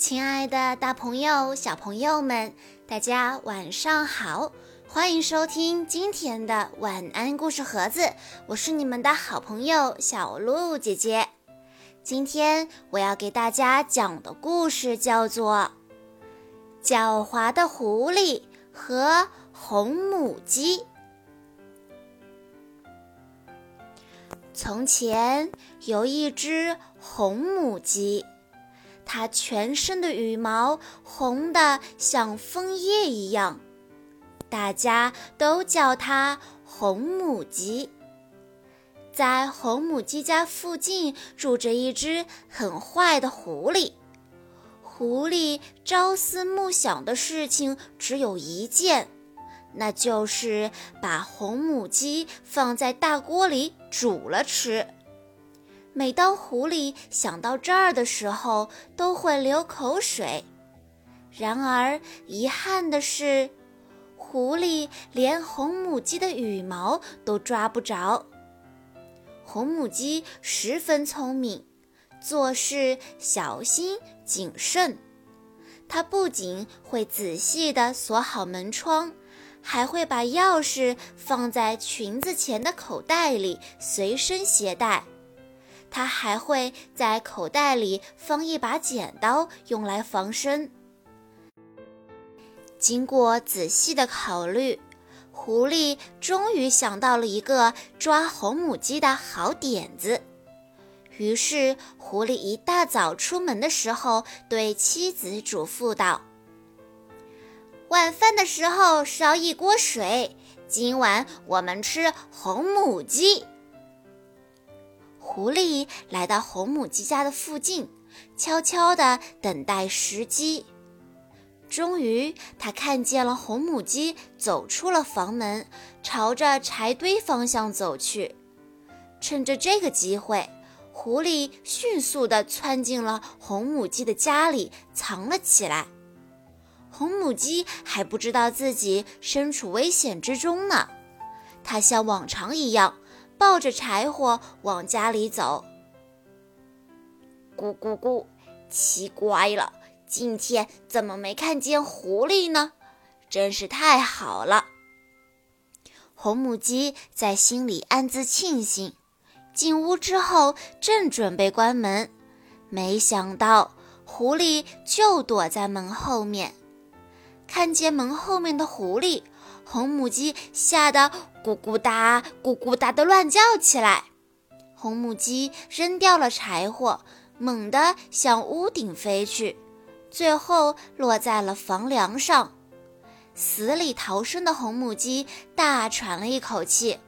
亲爱的，大朋友、小朋友们，大家晚上好！欢迎收听今天的晚安故事盒子，我是你们的好朋友小鹿姐姐。今天我要给大家讲的故事叫做《狡猾的狐狸和红母鸡》。从前有一只红母鸡。它全身的羽毛红得像枫叶一样，大家都叫它红母鸡。在红母鸡家附近住着一只很坏的狐狸，狐狸朝思暮想的事情只有一件，那就是把红母鸡放在大锅里煮了吃。每当狐狸想到这儿的时候，都会流口水。然而，遗憾的是，狐狸连红母鸡的羽毛都抓不着。红母鸡十分聪明，做事小心谨慎。它不仅会仔细地锁好门窗，还会把钥匙放在裙子前的口袋里，随身携带。他还会在口袋里放一把剪刀，用来防身。经过仔细的考虑，狐狸终于想到了一个抓红母鸡的好点子。于是，狐狸一大早出门的时候，对妻子嘱咐道：“晚饭的时候烧一锅水，今晚我们吃红母鸡。”狐狸来到红母鸡家的附近，悄悄地等待时机。终于，他看见了红母鸡走出了房门，朝着柴堆方向走去。趁着这个机会，狐狸迅速地窜进了红母鸡的家里，藏了起来。红母鸡还不知道自己身处危险之中呢。它像往常一样。抱着柴火往家里走。咕咕咕，奇怪了，今天怎么没看见狐狸呢？真是太好了。红母鸡在心里暗自庆幸。进屋之后，正准备关门，没想到狐狸就躲在门后面。看见门后面的狐狸。红母鸡吓得咕咕哒、咕咕哒的乱叫起来。红母鸡扔掉了柴火，猛地向屋顶飞去，最后落在了房梁上。死里逃生的红母鸡大喘了一口气。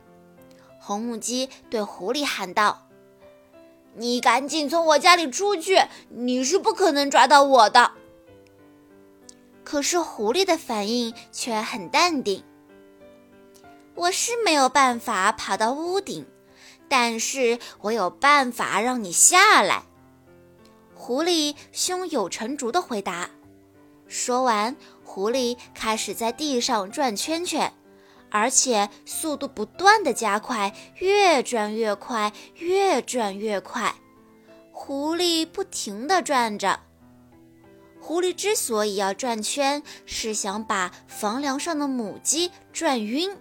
红母鸡对狐狸喊道：“你赶紧从我家里出去，你是不可能抓到我的。”可是狐狸的反应却很淡定。我是没有办法爬到屋顶，但是我有办法让你下来。”狐狸胸有成竹地回答。说完，狐狸开始在地上转圈圈，而且速度不断地加快，越转越快，越转越快。狐狸不停地转着。狐狸之所以要转圈，是想把房梁上的母鸡转晕。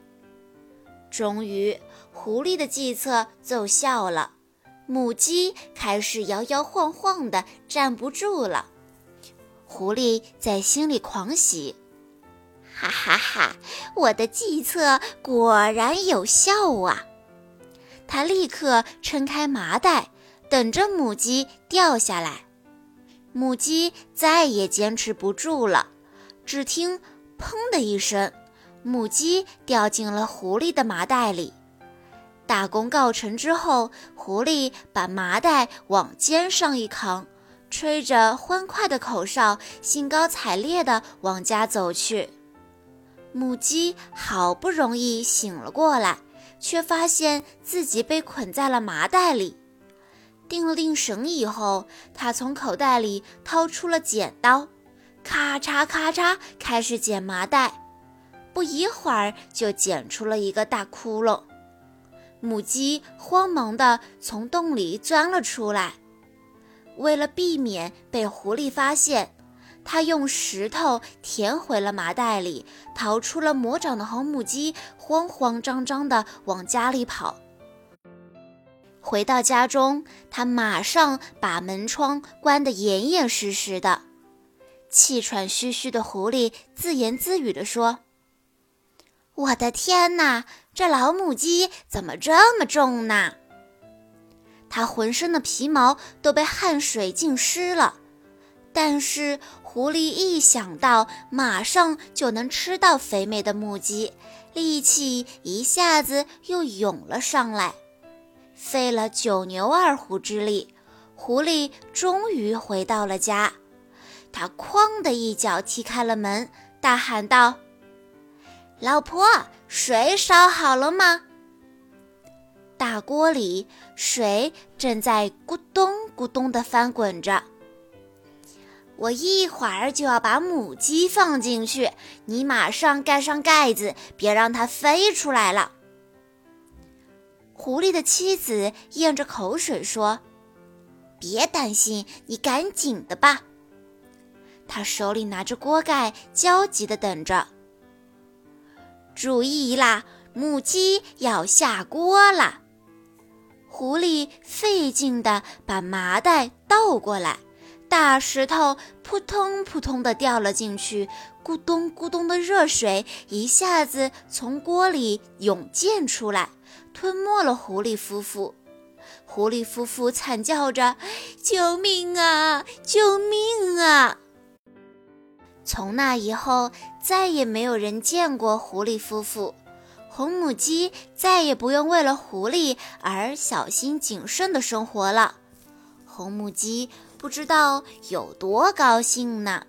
终于，狐狸的计策奏效了，母鸡开始摇摇晃晃的，站不住了。狐狸在心里狂喜，哈哈哈！我的计策果然有效啊！他立刻撑开麻袋，等着母鸡掉下来。母鸡再也坚持不住了，只听“砰”的一声。母鸡掉进了狐狸的麻袋里，大功告成之后，狐狸把麻袋往肩上一扛，吹着欢快的口哨，兴高采烈地往家走去。母鸡好不容易醒了过来，却发现自己被捆在了麻袋里。定了定神以后，它从口袋里掏出了剪刀，咔嚓咔嚓开始剪麻袋。不一会儿，就剪出了一个大窟窿。母鸡慌忙地从洞里钻了出来。为了避免被狐狸发现，它用石头填回了麻袋里，逃出了魔掌的红母鸡慌慌张张地往家里跑。回到家中，他马上把门窗关得严严实实的。气喘吁吁的狐狸自言自语地说：“我的天哪，这老母鸡怎么这么重呢？”它浑身的皮毛都被汗水浸湿了。但是狐狸一想到马上就能吃到肥美的母鸡，力气一下子又涌了上来。费了九牛二虎之力，狐狸终于回到了家。他哐的一脚踢开了门，大喊道：“老婆，水烧好了吗？”大锅里水正在咕咚咕咚地翻滚着。我一会儿就要把母鸡放进去，你马上盖上盖子，别让它飞出来了。狐狸的妻子咽着口水说：“别担心，你赶紧的吧。”他手里拿着锅盖，焦急地等着。注意啦，母鸡要下锅了。狐狸费劲地把麻袋倒过来，大石头扑通扑通地掉了进去，咕咚咕咚的热水一下子从锅里涌溅出来。吞没了狐狸夫妇，狐狸夫妇惨叫着：“救命啊！救命啊！”从那以后，再也没有人见过狐狸夫妇。红母鸡再也不用为了狐狸而小心谨慎的生活了。红母鸡不知道有多高兴呢。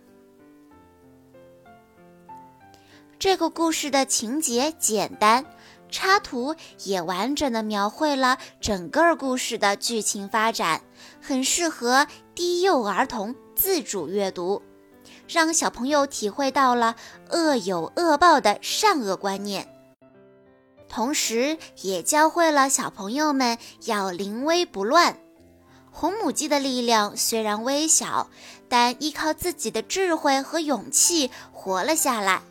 这个故事的情节简单。插图也完整的描绘了整个故事的剧情发展，很适合低幼儿童自主阅读，让小朋友体会到了恶有恶报的善恶观念，同时也教会了小朋友们要临危不乱。红母鸡的力量虽然微小，但依靠自己的智慧和勇气活了下来。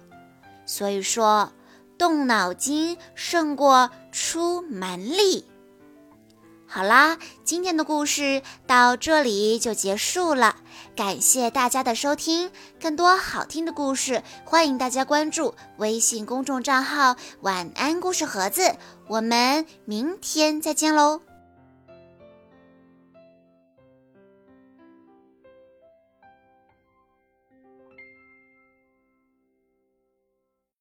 所以说。动脑筋胜过出蛮力。好啦，今天的故事到这里就结束了，感谢大家的收听。更多好听的故事，欢迎大家关注微信公众账号“晚安故事盒子”。我们明天再见喽！